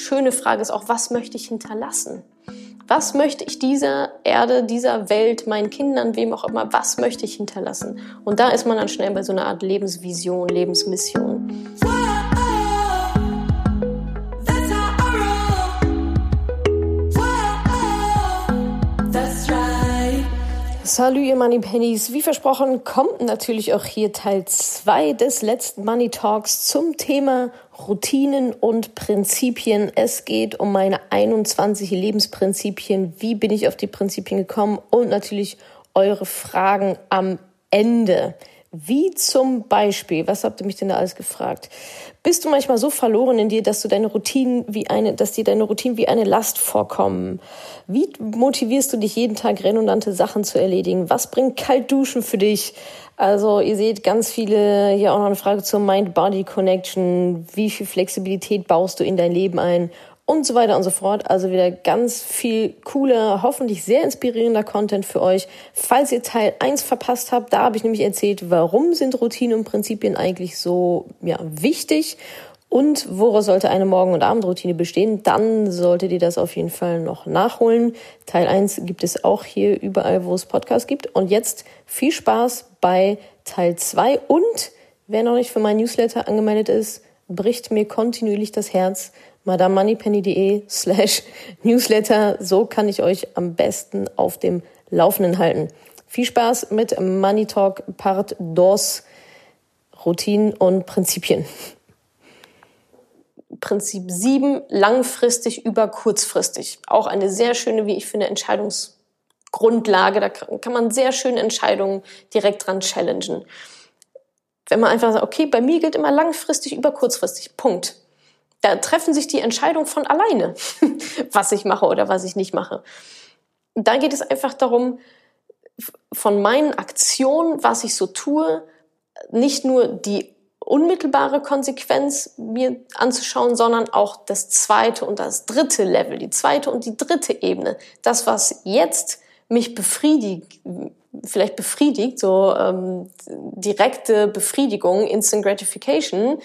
schöne Frage ist auch, was möchte ich hinterlassen? Was möchte ich dieser Erde, dieser Welt, meinen Kindern, wem auch immer, was möchte ich hinterlassen? Und da ist man dann schnell bei so einer Art Lebensvision, Lebensmission. Salut ihr Money Pennies. Wie versprochen kommt natürlich auch hier Teil 2 des letzten Money Talks zum Thema Routinen und Prinzipien. Es geht um meine 21 Lebensprinzipien. Wie bin ich auf die Prinzipien gekommen? Und natürlich eure Fragen am Ende. Wie zum Beispiel, was habt ihr mich denn da alles gefragt? Bist du manchmal so verloren in dir, dass du deine Routinen wie eine, dass dir deine Routinen wie eine Last vorkommen? Wie motivierst du dich jeden Tag redundante Sachen zu erledigen? Was bringt Kaltduschen für dich? Also ihr seht ganz viele, hier auch noch eine Frage zur Mind-Body-Connection. Wie viel Flexibilität baust du in dein Leben ein? Und so weiter und so fort. Also wieder ganz viel cooler, hoffentlich sehr inspirierender Content für euch. Falls ihr Teil 1 verpasst habt, da habe ich nämlich erzählt, warum sind Routinen und Prinzipien eigentlich so ja, wichtig und woraus sollte eine Morgen- und Abendroutine bestehen, dann solltet ihr das auf jeden Fall noch nachholen. Teil 1 gibt es auch hier überall, wo es Podcasts gibt. Und jetzt viel Spaß bei Teil 2 und wer noch nicht für mein Newsletter angemeldet ist, bricht mir kontinuierlich das Herz madamoneypenny.de slash newsletter. So kann ich euch am besten auf dem Laufenden halten. Viel Spaß mit Money Talk Part DOS, Routinen und Prinzipien. Prinzip 7, langfristig über kurzfristig. Auch eine sehr schöne, wie ich finde, Entscheidungsgrundlage. Da kann man sehr schöne Entscheidungen direkt dran challengen. Wenn man einfach sagt, okay, bei mir gilt immer langfristig über kurzfristig. Punkt. Da treffen sich die Entscheidungen von alleine, was ich mache oder was ich nicht mache. Da geht es einfach darum, von meinen Aktionen, was ich so tue, nicht nur die unmittelbare Konsequenz mir anzuschauen, sondern auch das zweite und das dritte Level, die zweite und die dritte Ebene. Das, was jetzt mich befriedigt, vielleicht befriedigt, so ähm, direkte Befriedigung, Instant Gratification,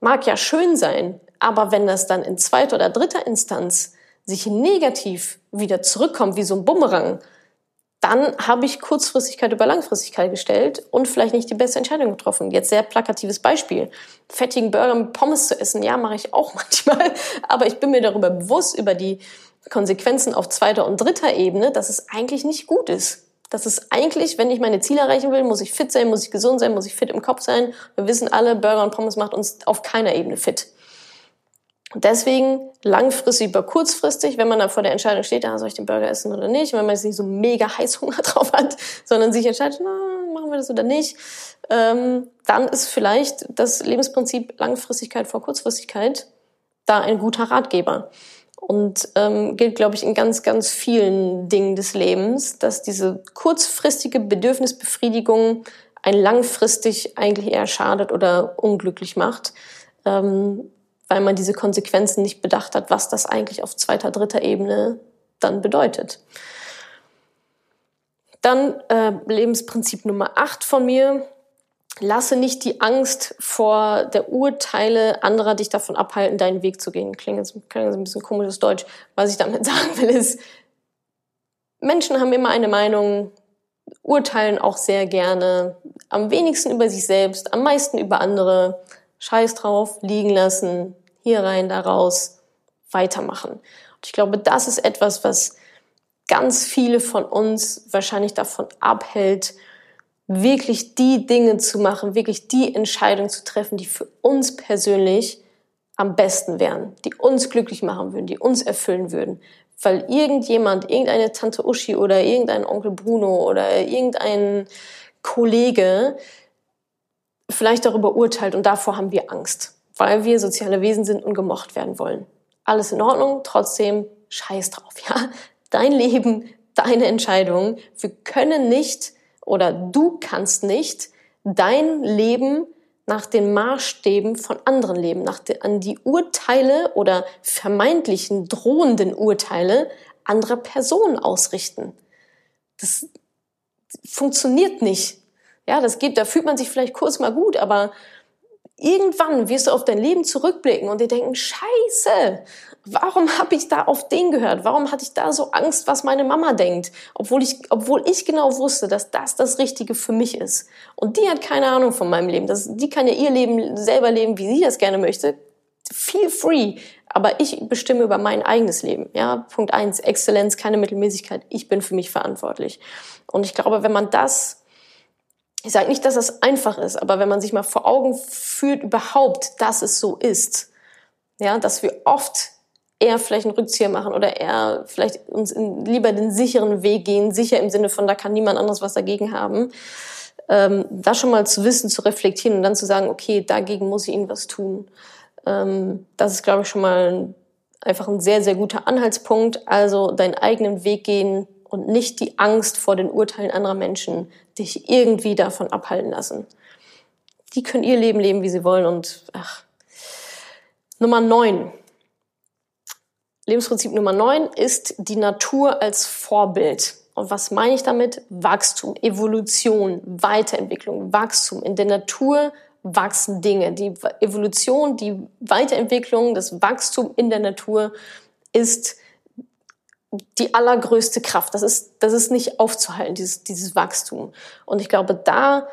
mag ja schön sein, aber wenn das dann in zweiter oder dritter Instanz sich negativ wieder zurückkommt, wie so ein Bumerang, dann habe ich Kurzfristigkeit über Langfristigkeit gestellt und vielleicht nicht die beste Entscheidung getroffen. Jetzt sehr plakatives Beispiel. Fettigen Burger mit Pommes zu essen, ja, mache ich auch manchmal. Aber ich bin mir darüber bewusst, über die Konsequenzen auf zweiter und dritter Ebene, dass es eigentlich nicht gut ist. Dass es eigentlich, wenn ich meine Ziele erreichen will, muss ich fit sein, muss ich gesund sein, muss ich fit im Kopf sein. Wir wissen alle, Burger und Pommes macht uns auf keiner Ebene fit. Deswegen langfristig über kurzfristig, wenn man dann vor der Entscheidung steht, ja, soll ich den Burger essen oder nicht, wenn man jetzt nicht so mega Heißhunger drauf hat, sondern sich entscheidet, na, machen wir das oder nicht, ähm, dann ist vielleicht das Lebensprinzip Langfristigkeit vor Kurzfristigkeit da ein guter Ratgeber. Und ähm, gilt, glaube ich, in ganz, ganz vielen Dingen des Lebens, dass diese kurzfristige Bedürfnisbefriedigung ein langfristig eigentlich eher schadet oder unglücklich macht. Ähm, weil man diese Konsequenzen nicht bedacht hat, was das eigentlich auf zweiter, dritter Ebene dann bedeutet. Dann äh, Lebensprinzip Nummer 8 von mir. Lasse nicht die Angst vor der Urteile anderer dich davon abhalten, deinen Weg zu gehen. Klingt jetzt, klingt jetzt ein bisschen komisches Deutsch. Was ich damit sagen will, ist, Menschen haben immer eine Meinung, urteilen auch sehr gerne, am wenigsten über sich selbst, am meisten über andere. Scheiß drauf, liegen lassen, hier rein, da raus, weitermachen. Und ich glaube, das ist etwas, was ganz viele von uns wahrscheinlich davon abhält, wirklich die Dinge zu machen, wirklich die Entscheidung zu treffen, die für uns persönlich am besten wären, die uns glücklich machen würden, die uns erfüllen würden. Weil irgendjemand, irgendeine Tante Uschi oder irgendein Onkel Bruno oder irgendein Kollege vielleicht darüber urteilt und davor haben wir Angst weil wir soziale Wesen sind und gemocht werden wollen. Alles in Ordnung, trotzdem scheiß drauf, ja. Dein Leben, deine Entscheidung. Wir können nicht oder du kannst nicht dein Leben nach den Maßstäben von anderen leben, nach de, an die Urteile oder vermeintlichen drohenden Urteile anderer Personen ausrichten. Das funktioniert nicht. Ja, das geht, da fühlt man sich vielleicht kurz mal gut, aber irgendwann wirst du auf dein Leben zurückblicken und dir denken, scheiße, warum habe ich da auf den gehört? Warum hatte ich da so Angst, was meine Mama denkt? Obwohl ich, obwohl ich genau wusste, dass das das Richtige für mich ist. Und die hat keine Ahnung von meinem Leben. Das, die kann ja ihr Leben selber leben, wie sie das gerne möchte. Feel free. Aber ich bestimme über mein eigenes Leben. Ja, Punkt eins, Exzellenz, keine Mittelmäßigkeit. Ich bin für mich verantwortlich. Und ich glaube, wenn man das ich sage nicht, dass das einfach ist, aber wenn man sich mal vor Augen führt überhaupt, dass es so ist, ja, dass wir oft eher vielleicht einen Rückzieher machen oder eher vielleicht uns in, lieber den sicheren Weg gehen, sicher im Sinne von, da kann niemand anderes was dagegen haben. Ähm, da schon mal zu wissen, zu reflektieren und dann zu sagen, okay, dagegen muss ich ihnen was tun. Ähm, das ist, glaube ich, schon mal einfach ein sehr, sehr guter Anhaltspunkt. Also deinen eigenen Weg gehen und nicht die Angst vor den Urteilen anderer Menschen dich irgendwie davon abhalten lassen. Die können ihr Leben leben, wie sie wollen und ach. Nummer neun Lebensprinzip Nummer 9 ist die Natur als Vorbild. Und was meine ich damit? Wachstum, Evolution, Weiterentwicklung, Wachstum. In der Natur wachsen Dinge. Die Evolution, die Weiterentwicklung, das Wachstum in der Natur ist die allergrößte Kraft. Das ist, das ist nicht aufzuhalten, dieses, dieses Wachstum. Und ich glaube, da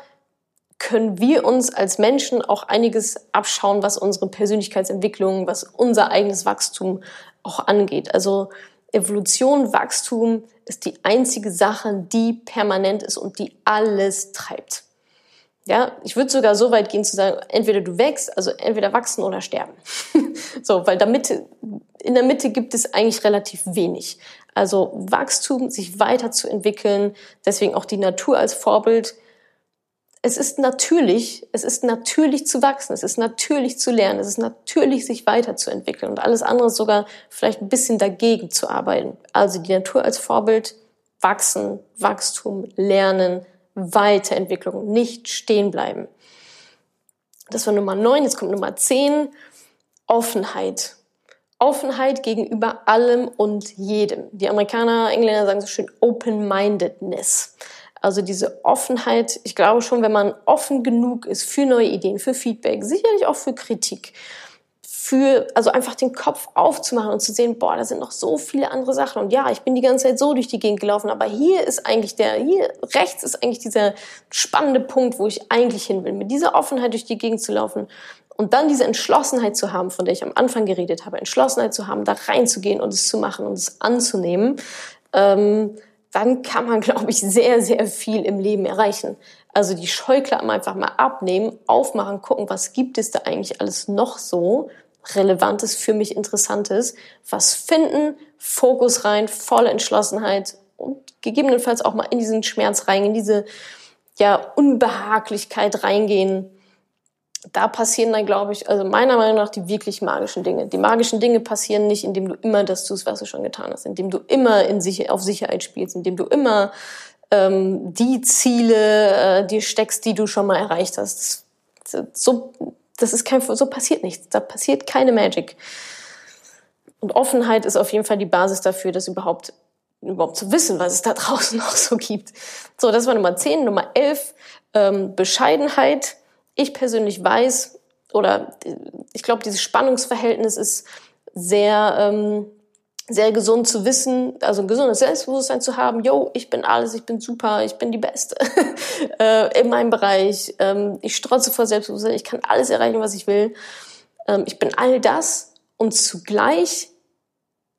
können wir uns als Menschen auch einiges abschauen, was unsere Persönlichkeitsentwicklung, was unser eigenes Wachstum auch angeht. Also Evolution, Wachstum ist die einzige Sache, die permanent ist und die alles treibt. Ja, ich würde sogar so weit gehen zu sagen, entweder du wächst, also entweder wachsen oder sterben. so, weil damit, in der Mitte gibt es eigentlich relativ wenig. Also Wachstum, sich weiterzuentwickeln, deswegen auch die Natur als Vorbild, es ist natürlich, es ist natürlich zu wachsen, es ist natürlich zu lernen, es ist natürlich sich weiterzuentwickeln und alles andere sogar vielleicht ein bisschen dagegen zu arbeiten. Also die Natur als Vorbild, wachsen, Wachstum, lernen, Weiterentwicklung, nicht stehen bleiben. Das war Nummer neun. Jetzt kommt Nummer zehn. Offenheit. Offenheit gegenüber allem und jedem. Die Amerikaner, Engländer sagen so schön Open-Mindedness. Also diese Offenheit, ich glaube schon, wenn man offen genug ist für neue Ideen, für Feedback, sicherlich auch für Kritik, für, also einfach den Kopf aufzumachen und zu sehen, boah, da sind noch so viele andere Sachen. Und ja, ich bin die ganze Zeit so durch die Gegend gelaufen, aber hier ist eigentlich der, hier rechts ist eigentlich dieser spannende Punkt, wo ich eigentlich hin will. Mit dieser Offenheit durch die Gegend zu laufen und dann diese Entschlossenheit zu haben, von der ich am Anfang geredet habe, Entschlossenheit zu haben, da reinzugehen und es zu machen und es anzunehmen, ähm, dann kann man, glaube ich, sehr, sehr viel im Leben erreichen. Also die Scheuklappen einfach mal abnehmen, aufmachen, gucken, was gibt es da eigentlich alles noch so Relevantes, für mich Interessantes, was finden, Fokus rein, volle Entschlossenheit und gegebenenfalls auch mal in diesen Schmerz rein, in diese ja, Unbehaglichkeit reingehen da passieren dann, glaube ich, also meiner Meinung nach die wirklich magischen Dinge. Die magischen Dinge passieren nicht, indem du immer das tust, was du schon getan hast, indem du immer in Sicher auf Sicherheit spielst, indem du immer ähm, die Ziele äh, dir steckst, die du schon mal erreicht hast. So, das ist kein, so passiert nichts. Da passiert keine Magic. Und Offenheit ist auf jeden Fall die Basis dafür, das überhaupt überhaupt zu wissen, was es da draußen noch so gibt. So, das war Nummer 10. Nummer 11, ähm, Bescheidenheit ich persönlich weiß, oder ich glaube, dieses Spannungsverhältnis ist sehr, ähm, sehr gesund zu wissen, also ein gesundes Selbstbewusstsein zu haben, yo, ich bin alles, ich bin super, ich bin die Beste äh, in meinem Bereich, ähm, ich strotze vor Selbstbewusstsein, ich kann alles erreichen, was ich will, ähm, ich bin all das und zugleich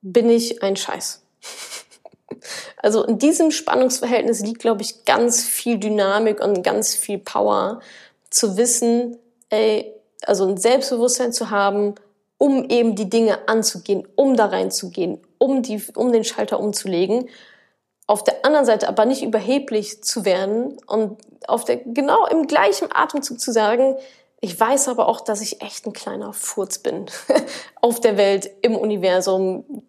bin ich ein Scheiß. also in diesem Spannungsverhältnis liegt, glaube ich, ganz viel Dynamik und ganz viel Power, zu wissen, ey, also ein Selbstbewusstsein zu haben, um eben die Dinge anzugehen, um da reinzugehen, um, die, um den Schalter umzulegen. Auf der anderen Seite aber nicht überheblich zu werden und auf der, genau im gleichen Atemzug zu sagen, ich weiß aber auch, dass ich echt ein kleiner Furz bin. auf der Welt, im Universum,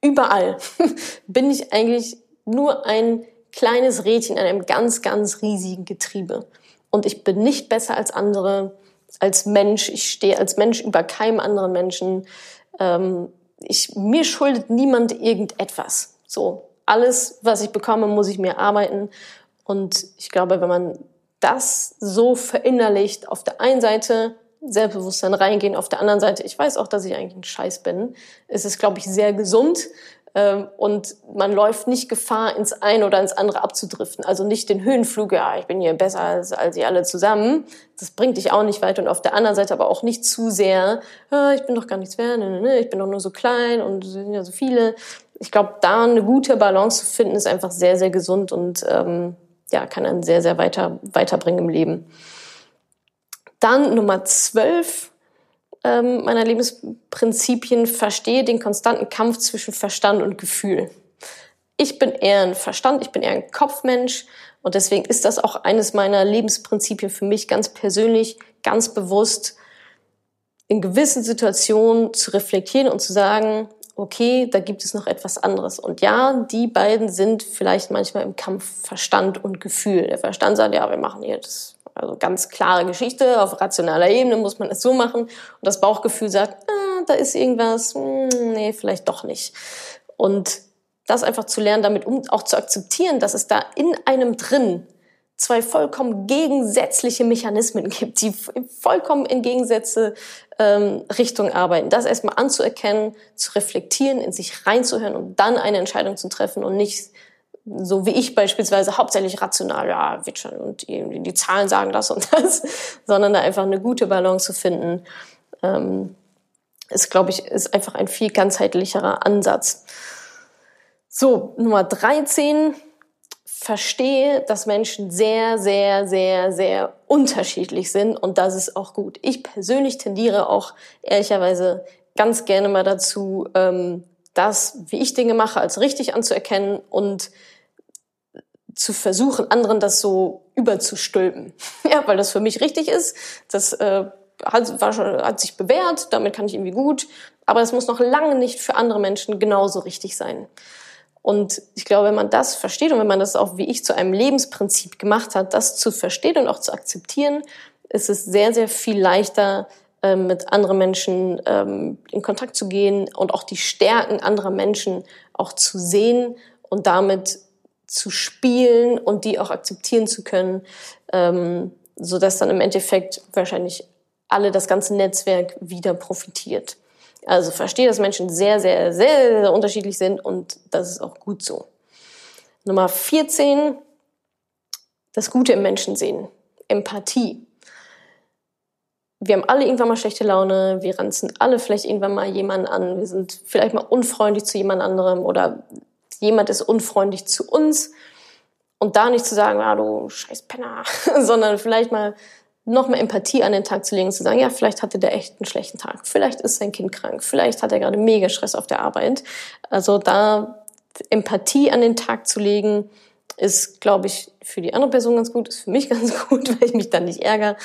überall bin ich eigentlich nur ein kleines Rädchen in einem ganz, ganz riesigen Getriebe und ich bin nicht besser als andere, als Mensch. Ich stehe als Mensch über keinem anderen Menschen. Ähm, ich, mir schuldet niemand irgendetwas. So, alles, was ich bekomme, muss ich mir arbeiten. Und ich glaube, wenn man das so verinnerlicht, auf der einen Seite Selbstbewusstsein reingehen, auf der anderen Seite, ich weiß auch, dass ich eigentlich ein Scheiß bin. Es ist, glaube ich, sehr gesund und man läuft nicht Gefahr, ins eine oder ins andere abzudriften. Also nicht den Höhenflug, ja, ich bin hier besser als, als ihr alle zusammen. Das bringt dich auch nicht weiter. Und auf der anderen Seite aber auch nicht zu sehr, ah, ich bin doch gar nichts wert, ne, ne, ne, ich bin doch nur so klein und sind ja so viele. Ich glaube, da eine gute Balance zu finden, ist einfach sehr, sehr gesund und ähm, ja, kann einen sehr, sehr weiter, weiterbringen im Leben. Dann Nummer zwölf ähm, meiner Lebensprinzipien, verstehe den konstanten Kampf zwischen Verstand und Gefühl. Ich bin eher ein Verstand, ich bin eher ein Kopfmensch und deswegen ist das auch eines meiner Lebensprinzipien für mich ganz persönlich, ganz bewusst, in gewissen Situationen zu reflektieren und zu sagen, okay, da gibt es noch etwas anderes. Und ja, die beiden sind vielleicht manchmal im Kampf Verstand und Gefühl. Der Verstand sagt, ja, wir machen hier das also ganz klare Geschichte, auf rationaler Ebene muss man es so machen. Und das Bauchgefühl sagt, ah, da ist irgendwas, hm, nee, vielleicht doch nicht. Und das einfach zu lernen, damit um, auch zu akzeptieren, dass es da in einem drin zwei vollkommen gegensätzliche Mechanismen gibt, die vollkommen in Gegensätze ähm, Richtung arbeiten. Das erstmal anzuerkennen, zu reflektieren, in sich reinzuhören und dann eine Entscheidung zu treffen und nicht so wie ich beispielsweise hauptsächlich rational, ja, wird schon und die, die Zahlen sagen das und das, sondern da einfach eine gute Balance zu finden, ähm, ist, glaube ich, ist einfach ein viel ganzheitlicherer Ansatz. So, Nummer 13, verstehe, dass Menschen sehr, sehr, sehr, sehr unterschiedlich sind und das ist auch gut. Ich persönlich tendiere auch ehrlicherweise ganz gerne mal dazu, ähm, das, wie ich Dinge mache, als richtig anzuerkennen und zu versuchen, anderen das so überzustülpen. Ja, weil das für mich richtig ist. Das äh, hat, war schon, hat sich bewährt, damit kann ich irgendwie gut. Aber es muss noch lange nicht für andere Menschen genauso richtig sein. Und ich glaube, wenn man das versteht und wenn man das auch wie ich zu einem Lebensprinzip gemacht hat, das zu verstehen und auch zu akzeptieren, ist es sehr, sehr viel leichter, mit anderen Menschen ähm, in Kontakt zu gehen und auch die Stärken anderer Menschen auch zu sehen und damit zu spielen und die auch akzeptieren zu können, ähm, so dass dann im Endeffekt wahrscheinlich alle das ganze Netzwerk wieder profitiert. Also verstehe, dass Menschen sehr, sehr, sehr, sehr unterschiedlich sind und das ist auch gut so. Nummer 14, das Gute im Menschen sehen. Empathie. Wir haben alle irgendwann mal schlechte Laune, wir ranzen alle vielleicht irgendwann mal jemanden an, wir sind vielleicht mal unfreundlich zu jemand anderem oder jemand ist unfreundlich zu uns und da nicht zu sagen, ah, du scheiß Penner, sondern vielleicht mal noch mehr Empathie an den Tag zu legen und zu sagen, ja, vielleicht hatte der echt einen schlechten Tag, vielleicht ist sein Kind krank, vielleicht hat er gerade mega Stress auf der Arbeit. Also da Empathie an den Tag zu legen, ist, glaube ich, für die andere Person ganz gut, ist für mich ganz gut, weil ich mich dann nicht ärgere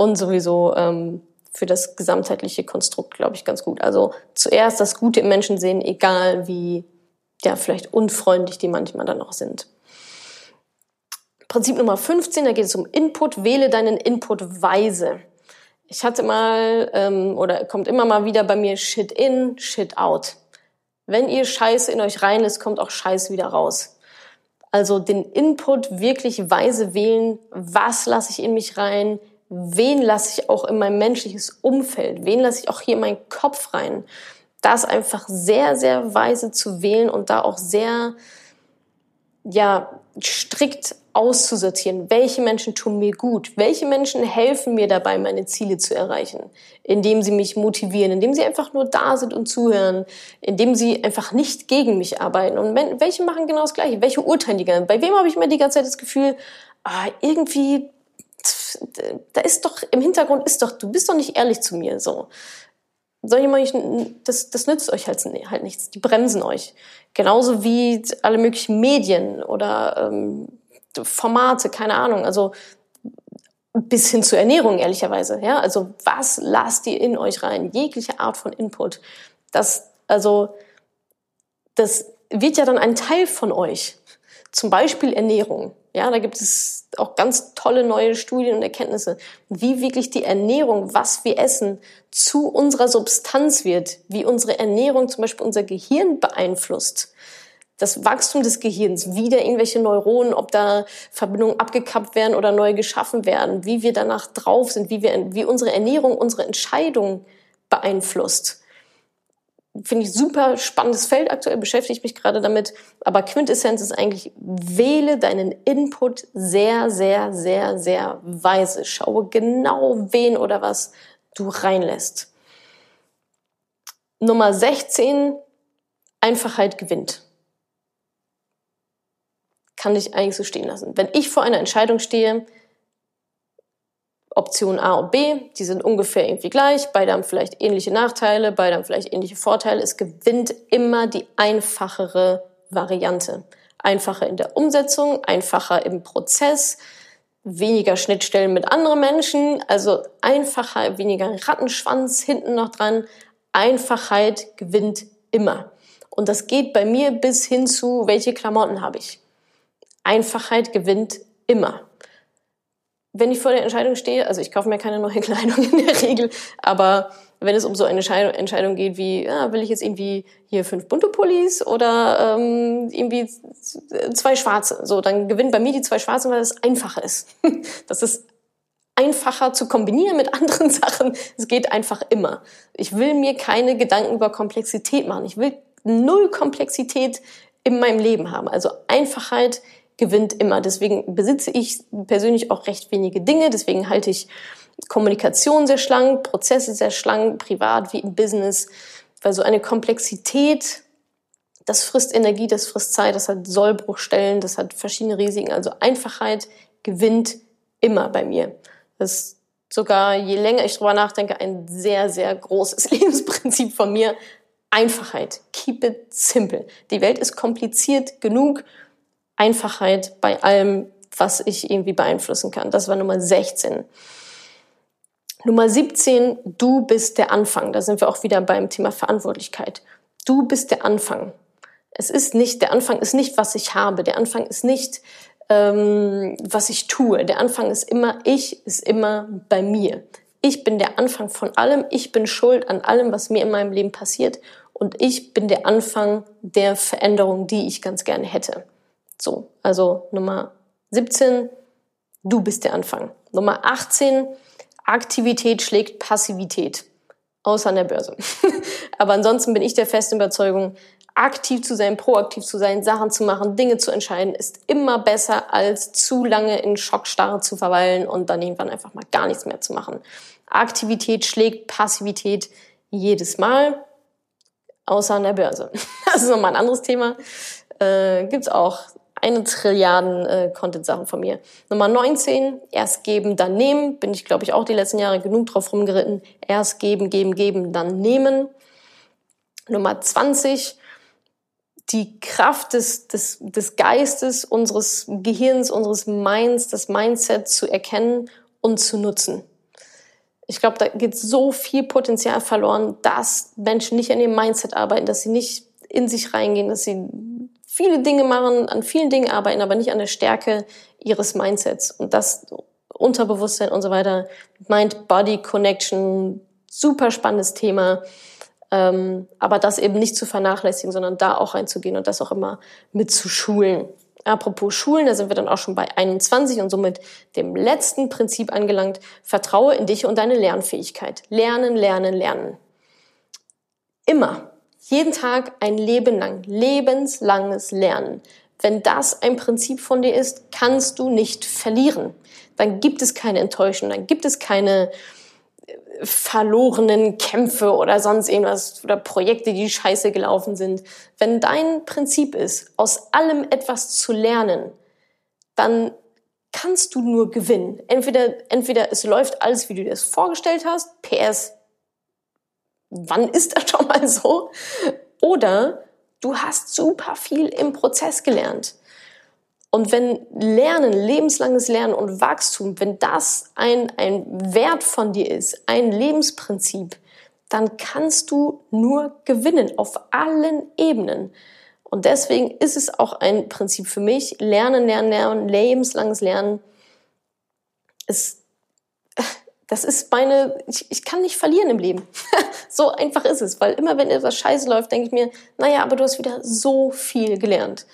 und sowieso ähm, für das gesamtheitliche Konstrukt, glaube ich, ganz gut. Also zuerst das Gute im Menschen sehen, egal wie ja, vielleicht unfreundlich die manchmal dann auch sind. Prinzip Nummer 15, da geht es um Input. Wähle deinen Input weise. Ich hatte mal, ähm, oder kommt immer mal wieder bei mir Shit in, Shit out. Wenn ihr Scheiße in euch rein ist, kommt auch Scheiße wieder raus. Also den Input wirklich weise wählen. Was lasse ich in mich rein? Wen lasse ich auch in mein menschliches Umfeld? Wen lasse ich auch hier in meinen Kopf rein? das einfach sehr, sehr weise zu wählen und da auch sehr, ja, strikt auszusortieren, welche Menschen tun mir gut, welche Menschen helfen mir dabei, meine Ziele zu erreichen, indem sie mich motivieren, indem sie einfach nur da sind und zuhören, indem sie einfach nicht gegen mich arbeiten. Und welche machen genau das Gleiche, welche urteilen die ganze Bei wem habe ich mir die ganze Zeit das Gefühl, ah, irgendwie, da ist doch, im Hintergrund ist doch, du bist doch nicht ehrlich zu mir, so solche Menschen, das, das nützt euch halt, halt nichts. Die bremsen euch. Genauso wie alle möglichen Medien oder ähm, Formate, keine Ahnung. Also bis hin zur Ernährung, ehrlicherweise. Ja, also was lasst ihr in euch rein? Jegliche Art von Input. Das, also, das wird ja dann ein Teil von euch. Zum Beispiel Ernährung. Ja, da gibt es auch ganz tolle neue Studien und Erkenntnisse, wie wirklich die Ernährung, was wir essen, zu unserer Substanz wird, wie unsere Ernährung zum Beispiel unser Gehirn beeinflusst. das Wachstum des Gehirns, wie da irgendwelche Neuronen, ob da Verbindungen abgekappt werden oder neu geschaffen werden, wie wir danach drauf sind, wie wir, wie unsere Ernährung unsere Entscheidung beeinflusst. Finde ich super spannendes Feld aktuell, beschäftige ich mich gerade damit. Aber Quintessenz ist eigentlich, wähle deinen Input sehr, sehr, sehr, sehr weise. Schaue genau, wen oder was du reinlässt. Nummer 16, Einfachheit gewinnt kann ich eigentlich so stehen lassen. Wenn ich vor einer Entscheidung stehe, Option A und B, die sind ungefähr irgendwie gleich, beide haben vielleicht ähnliche Nachteile, beide haben vielleicht ähnliche Vorteile. Es gewinnt immer die einfachere Variante. Einfacher in der Umsetzung, einfacher im Prozess, weniger Schnittstellen mit anderen Menschen, also einfacher, weniger Rattenschwanz hinten noch dran. Einfachheit gewinnt immer. Und das geht bei mir bis hin zu, welche Klamotten habe ich. Einfachheit gewinnt immer. Wenn ich vor der Entscheidung stehe, also ich kaufe mir keine neue Kleidung in der Regel, aber wenn es um so eine Entscheidung geht wie, ja, will ich jetzt irgendwie hier fünf bunte Pullis oder ähm, irgendwie zwei schwarze, so, dann gewinnt bei mir die zwei schwarzen, weil es einfacher ist. Das ist einfacher zu kombinieren mit anderen Sachen. Es geht einfach immer. Ich will mir keine Gedanken über Komplexität machen. Ich will null Komplexität in meinem Leben haben. Also Einfachheit gewinnt immer. Deswegen besitze ich persönlich auch recht wenige Dinge. Deswegen halte ich Kommunikation sehr schlank, Prozesse sehr schlank, privat wie im Business. Weil so eine Komplexität, das frisst Energie, das frisst Zeit, das hat Sollbruchstellen, das hat verschiedene Risiken. Also Einfachheit gewinnt immer bei mir. Das ist sogar, je länger ich drüber nachdenke, ein sehr, sehr großes Lebensprinzip von mir. Einfachheit. Keep it simple. Die Welt ist kompliziert genug Einfachheit bei allem, was ich irgendwie beeinflussen kann. Das war Nummer 16. Nummer 17, du bist der Anfang. Da sind wir auch wieder beim Thema Verantwortlichkeit. Du bist der Anfang. Es ist nicht, der Anfang ist nicht, was ich habe. Der Anfang ist nicht, ähm, was ich tue. Der Anfang ist immer, ich ist immer bei mir. Ich bin der Anfang von allem. Ich bin schuld an allem, was mir in meinem Leben passiert. Und ich bin der Anfang der Veränderung, die ich ganz gerne hätte. So, also Nummer 17, du bist der Anfang. Nummer 18, Aktivität schlägt Passivität. Außer an der Börse. Aber ansonsten bin ich der festen Überzeugung, aktiv zu sein, proaktiv zu sein, Sachen zu machen, Dinge zu entscheiden, ist immer besser, als zu lange in Schockstarre zu verweilen und dann irgendwann einfach mal gar nichts mehr zu machen. Aktivität schlägt Passivität jedes Mal, außer an der Börse. Das ist nochmal ein anderes Thema. Äh, gibt's auch eine Trilliarden äh, Content-Sachen von mir. Nummer 19, erst geben, dann nehmen. Bin ich, glaube ich, auch die letzten Jahre genug drauf rumgeritten. Erst geben, geben, geben, dann nehmen. Nummer 20, die Kraft des, des, des Geistes, unseres Gehirns, unseres Minds, das Mindset zu erkennen und zu nutzen. Ich glaube, da geht so viel Potenzial verloren, dass Menschen nicht an ihrem Mindset arbeiten, dass sie nicht in sich reingehen, dass sie viele Dinge machen, an vielen Dingen arbeiten, aber nicht an der Stärke ihres Mindsets. Und das Unterbewusstsein und so weiter, Mind-Body-Connection, super spannendes Thema. Ähm, aber das eben nicht zu vernachlässigen, sondern da auch reinzugehen und das auch immer mit zu schulen. Apropos Schulen, da sind wir dann auch schon bei 21 und somit dem letzten Prinzip angelangt. Vertraue in dich und deine Lernfähigkeit. Lernen, lernen, lernen. Immer. Jeden Tag ein Leben lang, lebenslanges Lernen. Wenn das ein Prinzip von dir ist, kannst du nicht verlieren. Dann gibt es keine Enttäuschung, dann gibt es keine äh, verlorenen Kämpfe oder sonst irgendwas oder Projekte, die scheiße gelaufen sind. Wenn dein Prinzip ist, aus allem etwas zu lernen, dann kannst du nur gewinnen. Entweder, entweder es läuft alles, wie du dir das vorgestellt hast, PS, wann ist das schon mal so? Oder du hast super viel im Prozess gelernt. Und wenn Lernen, lebenslanges Lernen und Wachstum, wenn das ein, ein Wert von dir ist, ein Lebensprinzip, dann kannst du nur gewinnen auf allen Ebenen. Und deswegen ist es auch ein Prinzip für mich, Lernen, Lernen, Lernen, lebenslanges Lernen. Es Das ist meine, ich, ich kann nicht verlieren im Leben. so einfach ist es, weil immer wenn etwas scheiße läuft, denke ich mir, naja, aber du hast wieder so viel gelernt.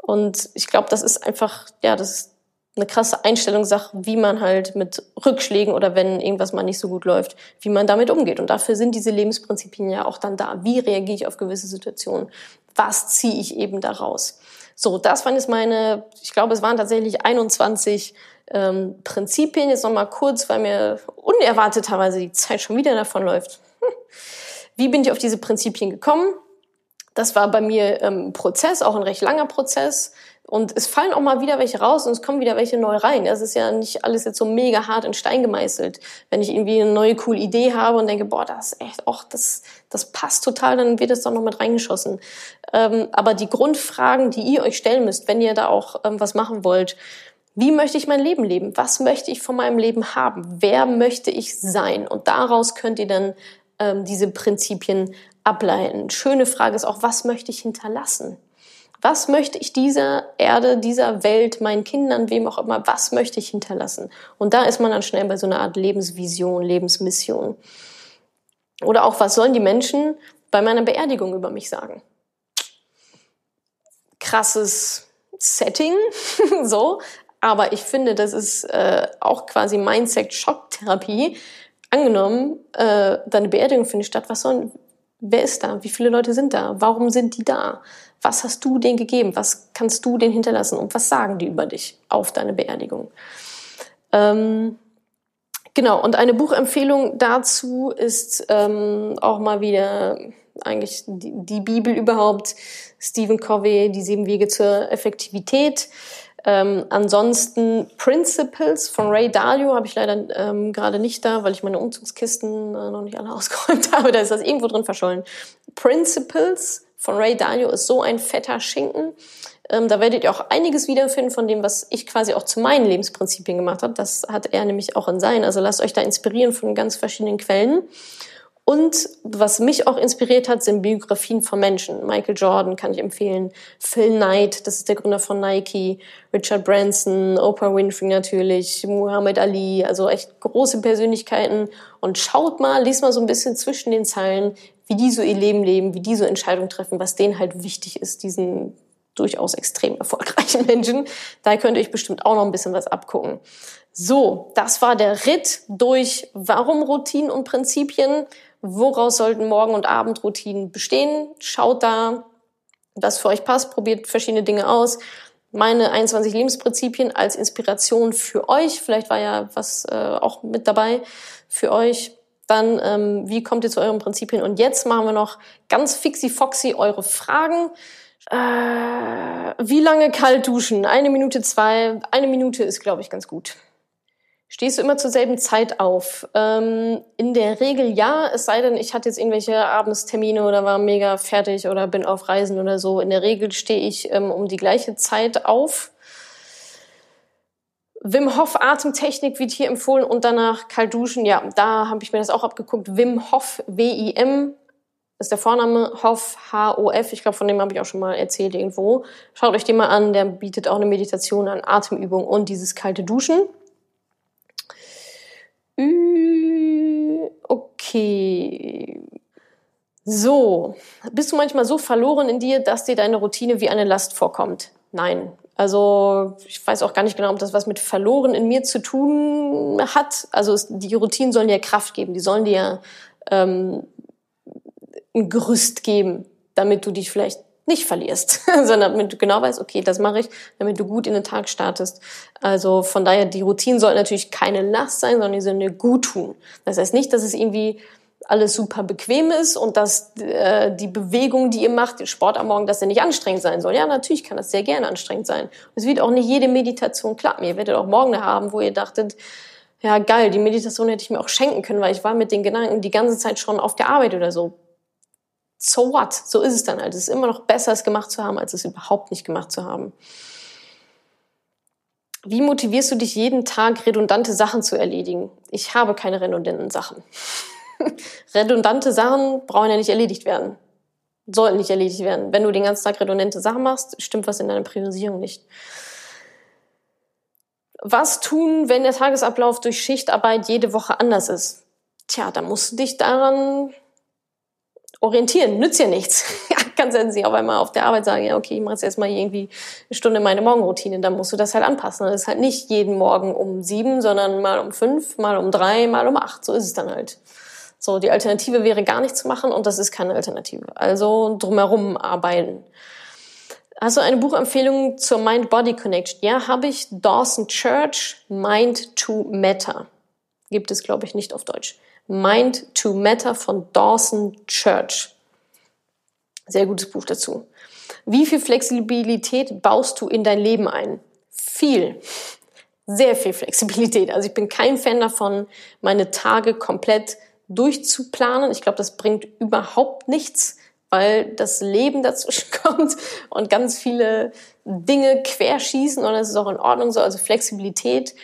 Und ich glaube, das ist einfach, ja, das ist eine krasse Einstellungssache, wie man halt mit Rückschlägen oder wenn irgendwas mal nicht so gut läuft, wie man damit umgeht. Und dafür sind diese Lebensprinzipien ja auch dann da. Wie reagiere ich auf gewisse Situationen? Was ziehe ich eben daraus? So, das waren jetzt meine, ich glaube, es waren tatsächlich 21 ähm, Prinzipien. Jetzt nochmal kurz, weil mir unerwarteterweise die Zeit schon wieder davonläuft. Wie bin ich auf diese Prinzipien gekommen? Das war bei mir ähm, Prozess, auch ein recht langer Prozess. Und es fallen auch mal wieder welche raus und es kommen wieder welche neu rein. Es ist ja nicht alles jetzt so mega hart in Stein gemeißelt. Wenn ich irgendwie eine neue coole Idee habe und denke, boah, das ist echt, auch das, das passt total, dann wird es doch noch mit reingeschossen. Ähm, aber die Grundfragen, die ihr euch stellen müsst, wenn ihr da auch ähm, was machen wollt, wie möchte ich mein Leben leben? Was möchte ich von meinem Leben haben? Wer möchte ich sein? Und daraus könnt ihr dann ähm, diese Prinzipien ableiten. Schöne Frage ist auch, was möchte ich hinterlassen? Was möchte ich dieser Erde, dieser Welt, meinen Kindern, wem auch immer, was möchte ich hinterlassen? Und da ist man dann schnell bei so einer Art Lebensvision, Lebensmission. Oder auch, was sollen die Menschen bei meiner Beerdigung über mich sagen? Krasses Setting, so. Aber ich finde, das ist äh, auch quasi Mindset-Schocktherapie. Angenommen, äh, deine Beerdigung findet statt, was sollen, wer ist da? Wie viele Leute sind da? Warum sind die da? Was hast du denen gegeben? Was kannst du denen hinterlassen? Und was sagen die über dich auf deine Beerdigung? Ähm, genau, und eine Buchempfehlung dazu ist ähm, auch mal wieder eigentlich die, die Bibel überhaupt, Stephen Covey, die sieben Wege zur Effektivität. Ähm, ansonsten Principles von Ray Dalio habe ich leider ähm, gerade nicht da, weil ich meine Umzugskisten äh, noch nicht alle ausgeräumt habe. Da ist das irgendwo drin verschollen. Principles von Ray Dalio ist so ein fetter Schinken. Ähm, da werdet ihr auch einiges wiederfinden von dem, was ich quasi auch zu meinen Lebensprinzipien gemacht habe. Das hat er nämlich auch in sein. Also lasst euch da inspirieren von ganz verschiedenen Quellen. Und was mich auch inspiriert hat, sind Biografien von Menschen. Michael Jordan kann ich empfehlen, Phil Knight, das ist der Gründer von Nike, Richard Branson, Oprah Winfrey natürlich, Muhammad Ali, also echt große Persönlichkeiten. Und schaut mal, liest mal so ein bisschen zwischen den Zeilen, wie die so ihr Leben leben, wie die so Entscheidungen treffen, was denen halt wichtig ist, diesen durchaus extrem erfolgreichen Menschen. Da könnt ihr euch bestimmt auch noch ein bisschen was abgucken. So, das war der Ritt durch Warum Routinen und Prinzipien woraus sollten Morgen- und Abendroutinen bestehen. Schaut da, was für euch passt, probiert verschiedene Dinge aus. Meine 21 Lebensprinzipien als Inspiration für euch. Vielleicht war ja was äh, auch mit dabei für euch. Dann, ähm, wie kommt ihr zu euren Prinzipien? Und jetzt machen wir noch ganz fixi-foxy eure Fragen. Äh, wie lange kalt duschen? Eine Minute, zwei. Eine Minute ist, glaube ich, ganz gut. Stehst du immer zur selben Zeit auf? Ähm, in der Regel ja, es sei denn, ich hatte jetzt irgendwelche Abendstermine oder war mega fertig oder bin auf Reisen oder so. In der Regel stehe ich ähm, um die gleiche Zeit auf. Wim Hof Atemtechnik wird hier empfohlen und danach kalt duschen. Ja, da habe ich mir das auch abgeguckt. Wim Hof, W-I-M, ist der Vorname Hof, H-O-F. Ich glaube, von dem habe ich auch schon mal erzählt irgendwo. Schaut euch den mal an. Der bietet auch eine Meditation an Atemübung und dieses kalte Duschen. Okay. So, bist du manchmal so verloren in dir, dass dir deine Routine wie eine Last vorkommt? Nein. Also ich weiß auch gar nicht genau, ob das was mit verloren in mir zu tun hat. Also die Routinen sollen dir Kraft geben, die sollen dir ähm, ein Gerüst geben, damit du dich vielleicht nicht verlierst, sondern damit du genau weißt, okay, das mache ich, damit du gut in den Tag startest. Also von daher, die Routinen sollten natürlich keine Last sein, sondern die sollen dir gut tun. Das heißt nicht, dass es irgendwie alles super bequem ist und dass äh, die Bewegung, die ihr macht, den Sport am Morgen, dass der nicht anstrengend sein soll. Ja, natürlich kann das sehr gerne anstrengend sein. Es wird auch nicht jede Meditation klappen. Ihr werdet auch morgen haben, wo ihr dachtet, ja geil, die Meditation hätte ich mir auch schenken können, weil ich war mit den Gedanken die ganze Zeit schon auf der Arbeit oder so so what? So ist es dann halt. Es ist immer noch besser, es gemacht zu haben, als es überhaupt nicht gemacht zu haben. Wie motivierst du dich jeden Tag, redundante Sachen zu erledigen? Ich habe keine redundanten Sachen. redundante Sachen brauchen ja nicht erledigt werden. Sollten nicht erledigt werden. Wenn du den ganzen Tag redundante Sachen machst, stimmt was in deiner Priorisierung nicht. Was tun, wenn der Tagesablauf durch Schichtarbeit jede Woche anders ist? Tja, da musst du dich daran orientieren. Nützt ja nichts. Kannst ja nicht auf einmal auf der Arbeit sagen, ja, okay, ich mache jetzt erstmal irgendwie eine Stunde meine Morgenroutine. Dann musst du das halt anpassen. Das ist halt nicht jeden Morgen um sieben, sondern mal um fünf, mal um drei, mal um acht. So ist es dann halt. So, die Alternative wäre gar nichts zu machen und das ist keine Alternative. Also drumherum arbeiten. Hast du eine Buchempfehlung zur Mind-Body Connection? Ja, habe ich. Dawson Church, Mind to Matter. Gibt es, glaube ich, nicht auf Deutsch. Mind to Matter von Dawson Church. Sehr gutes Buch dazu. Wie viel Flexibilität baust du in dein Leben ein? Viel. Sehr viel Flexibilität. Also ich bin kein Fan davon, meine Tage komplett durchzuplanen. Ich glaube, das bringt überhaupt nichts, weil das Leben dazwischen kommt und ganz viele Dinge querschießen und das ist auch in Ordnung so. Also Flexibilität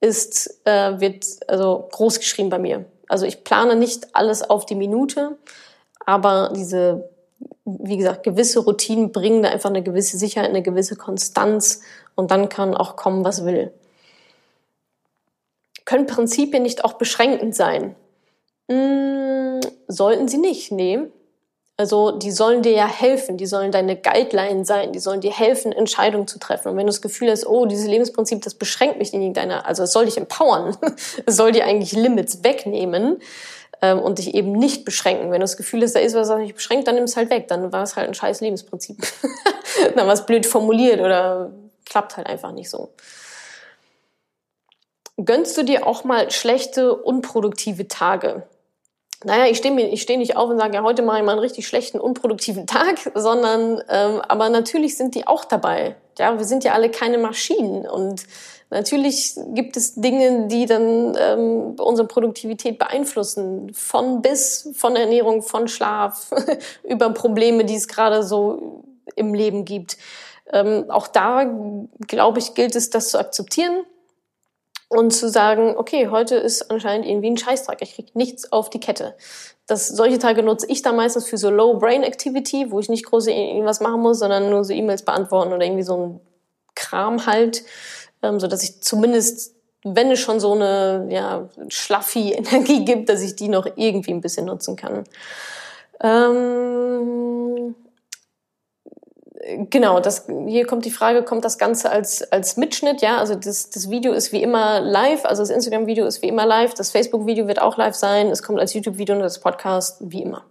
ist, äh, wird also groß geschrieben bei mir. Also ich plane nicht alles auf die Minute, aber diese, wie gesagt, gewisse Routinen bringen da einfach eine gewisse Sicherheit, eine gewisse Konstanz und dann kann auch kommen, was will. Können Prinzipien nicht auch beschränkend sein? Hm, sollten sie nicht, nee. Also die sollen dir ja helfen, die sollen deine Guideline sein, die sollen dir helfen, Entscheidungen zu treffen. Und wenn du das Gefühl hast, oh, dieses Lebensprinzip, das beschränkt mich in irgendeiner, also es soll dich empowern, es soll dir eigentlich Limits wegnehmen ähm, und dich eben nicht beschränken. Wenn du das Gefühl hast, da ist was, was mich beschränkt, dann nimm es halt weg. Dann war es halt ein scheiß Lebensprinzip. dann war es blöd formuliert oder klappt halt einfach nicht so. Gönnst du dir auch mal schlechte, unproduktive Tage? Naja, ich stehe ich steh nicht auf und sage, ja, heute mache ich mal einen richtig schlechten, unproduktiven Tag, sondern, ähm, aber natürlich sind die auch dabei. Ja, wir sind ja alle keine Maschinen und natürlich gibt es Dinge, die dann ähm, unsere Produktivität beeinflussen. Von bis, von Ernährung, von Schlaf, über Probleme, die es gerade so im Leben gibt. Ähm, auch da, glaube ich, gilt es, das zu akzeptieren und zu sagen, okay, heute ist anscheinend irgendwie ein Scheißtag, ich krieg nichts auf die Kette. Das, solche Tage nutze ich dann meistens für so Low Brain Activity, wo ich nicht groß irgendwas machen muss, sondern nur so E-Mails beantworten oder irgendwie so ein Kram halt, ähm, so dass ich zumindest, wenn es schon so eine ja, schlaffi Energie gibt, dass ich die noch irgendwie ein bisschen nutzen kann. Ähm, genau, das, hier kommt die Frage, kommt das Ganze als, als Mitschnitt? Ja, also das, das Video ist wie immer live, also das Instagram-Video ist wie immer live, das Facebook-Video wird auch live sein, es kommt als YouTube-Video und das Podcast wie immer.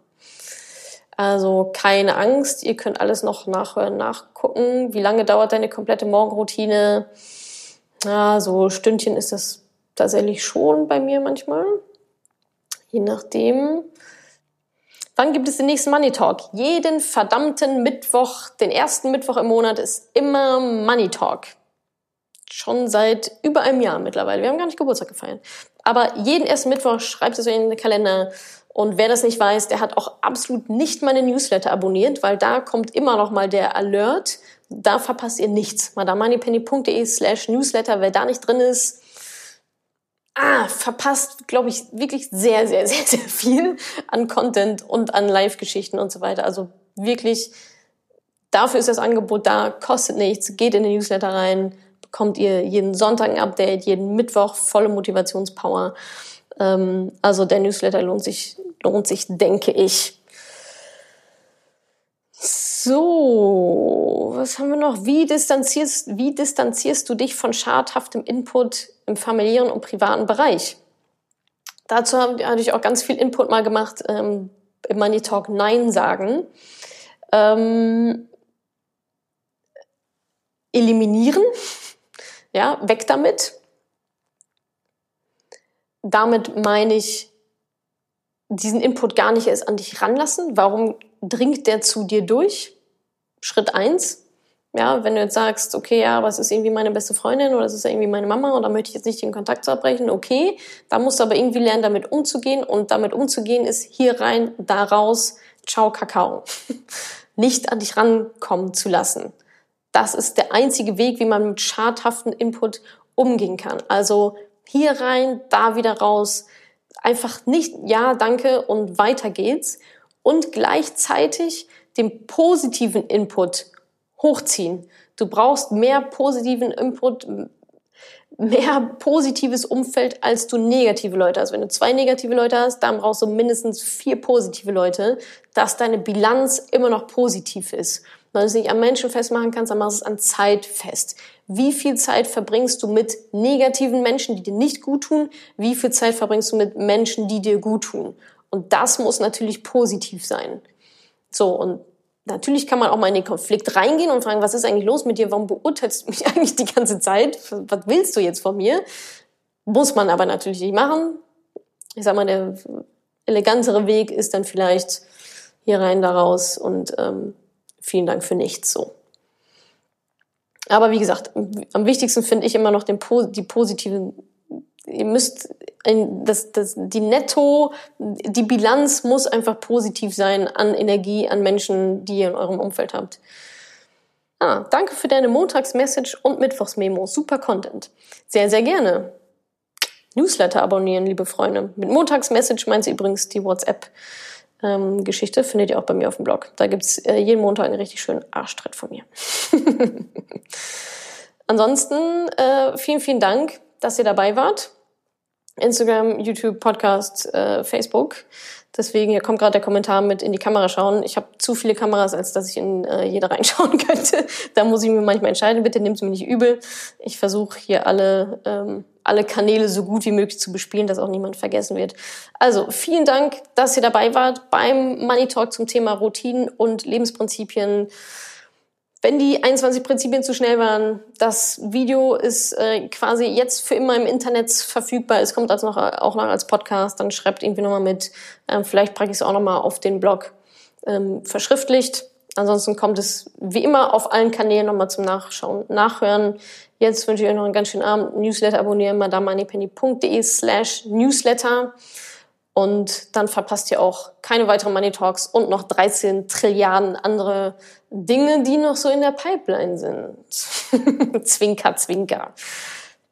Also keine Angst, ihr könnt alles noch nachhören, nachgucken. Wie lange dauert deine komplette Morgenroutine? Ja, so Stündchen ist das tatsächlich schon bei mir manchmal. Je nachdem. Wann gibt es den nächsten Money Talk? Jeden verdammten Mittwoch, den ersten Mittwoch im Monat ist immer Money Talk. Schon seit über einem Jahr mittlerweile. Wir haben gar nicht Geburtstag gefeiert. Aber jeden ersten Mittwoch schreibt es in den Kalender. Und wer das nicht weiß, der hat auch absolut nicht meine Newsletter abonniert, weil da kommt immer noch mal der Alert. Da verpasst ihr nichts. madamoneypenny.de slash Newsletter. Wer da nicht drin ist, ah, verpasst, glaube ich, wirklich sehr, sehr, sehr, sehr viel an Content und an Live-Geschichten und so weiter. Also wirklich, dafür ist das Angebot da, kostet nichts, geht in den Newsletter rein, bekommt ihr jeden Sonntag ein Update, jeden Mittwoch volle Motivationspower. Ähm, also der Newsletter lohnt sich, lohnt sich, denke ich. So, was haben wir noch? Wie distanzierst, wie distanzierst du dich von schadhaftem Input im familiären und privaten Bereich? Dazu hatte ich auch ganz viel Input mal gemacht ähm, im Money Talk Nein sagen. Ähm, eliminieren, ja, weg damit. Damit meine ich diesen Input gar nicht erst an dich ranlassen. Warum dringt der zu dir durch? Schritt eins. Ja, wenn du jetzt sagst, okay, ja, was ist irgendwie meine beste Freundin oder es ist irgendwie meine Mama und da möchte ich jetzt nicht den Kontakt zu abbrechen, okay, da musst du aber irgendwie lernen, damit umzugehen und damit umzugehen ist hier rein, da raus, ciao, Kakao. nicht an dich rankommen zu lassen. Das ist der einzige Weg, wie man mit schadhaften Input umgehen kann. Also hier rein, da wieder raus, einfach nicht ja, danke und weiter geht's und gleichzeitig den positiven Input hochziehen. Du brauchst mehr positiven Input, mehr positives Umfeld, als du negative Leute hast. Wenn du zwei negative Leute hast, dann brauchst du mindestens vier positive Leute, dass deine Bilanz immer noch positiv ist. Wenn du es nicht am Menschen festmachen kannst, dann machst du es an Zeit fest. Wie viel Zeit verbringst du mit negativen Menschen, die dir nicht gut tun? Wie viel Zeit verbringst du mit Menschen, die dir gut tun? Und das muss natürlich positiv sein. So, und natürlich kann man auch mal in den Konflikt reingehen und fragen, was ist eigentlich los mit dir? Warum beurteilst du mich eigentlich die ganze Zeit? Was willst du jetzt von mir? Muss man aber natürlich nicht machen. Ich sag mal, der elegantere Weg ist dann vielleicht hier rein, da raus und ähm, vielen Dank für nichts so. Aber wie gesagt, am wichtigsten finde ich immer noch den, die positiven, ihr müsst, das, das, die Netto, die Bilanz muss einfach positiv sein an Energie, an Menschen, die ihr in eurem Umfeld habt. Ah, danke für deine Montagsmessage und Mittwochsmemo. Super Content. Sehr, sehr gerne. Newsletter abonnieren, liebe Freunde. Mit Montagsmessage meint sie übrigens die WhatsApp ähm, Geschichte findet ihr auch bei mir auf dem Blog. Da gibt's äh, jeden Montag einen richtig schönen Arschtritt von mir. Ansonsten äh, vielen, vielen Dank, dass ihr dabei wart. Instagram, YouTube, Podcast, äh, Facebook. Deswegen, hier kommt gerade der Kommentar mit in die Kamera schauen. Ich habe zu viele Kameras, als dass ich in äh, jede reinschauen könnte. da muss ich mir manchmal entscheiden. Bitte nehmt es mir nicht übel. Ich versuche hier alle ähm, alle Kanäle so gut wie möglich zu bespielen, dass auch niemand vergessen wird. Also vielen Dank, dass ihr dabei wart beim Money Talk zum Thema Routinen und Lebensprinzipien. Wenn die 21 Prinzipien zu schnell waren, das Video ist äh, quasi jetzt für immer im Internet verfügbar. Es kommt also noch, auch noch als Podcast. Dann schreibt irgendwie nochmal mit. Ähm, vielleicht packe ich es auch nochmal auf den Blog ähm, verschriftlicht. Ansonsten kommt es wie immer auf allen Kanälen nochmal zum Nachschauen, Nachhören. Jetzt wünsche ich euch noch einen ganz schönen Abend. Newsletter abonnieren, madamoneypenny.de slash Newsletter. Und dann verpasst ihr auch keine weiteren Money Talks und noch 13 Trilliarden andere Dinge, die noch so in der Pipeline sind. zwinker, zwinker.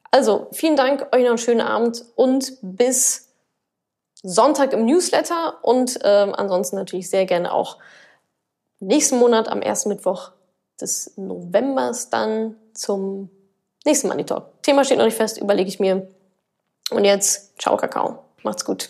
Also, vielen Dank, euch noch einen schönen Abend und bis Sonntag im Newsletter und ähm, ansonsten natürlich sehr gerne auch nächsten Monat am ersten Mittwoch des Novembers dann zum nächsten Money Talk. Thema steht noch nicht fest, überlege ich mir. Und jetzt, ciao Kakao. Macht's gut.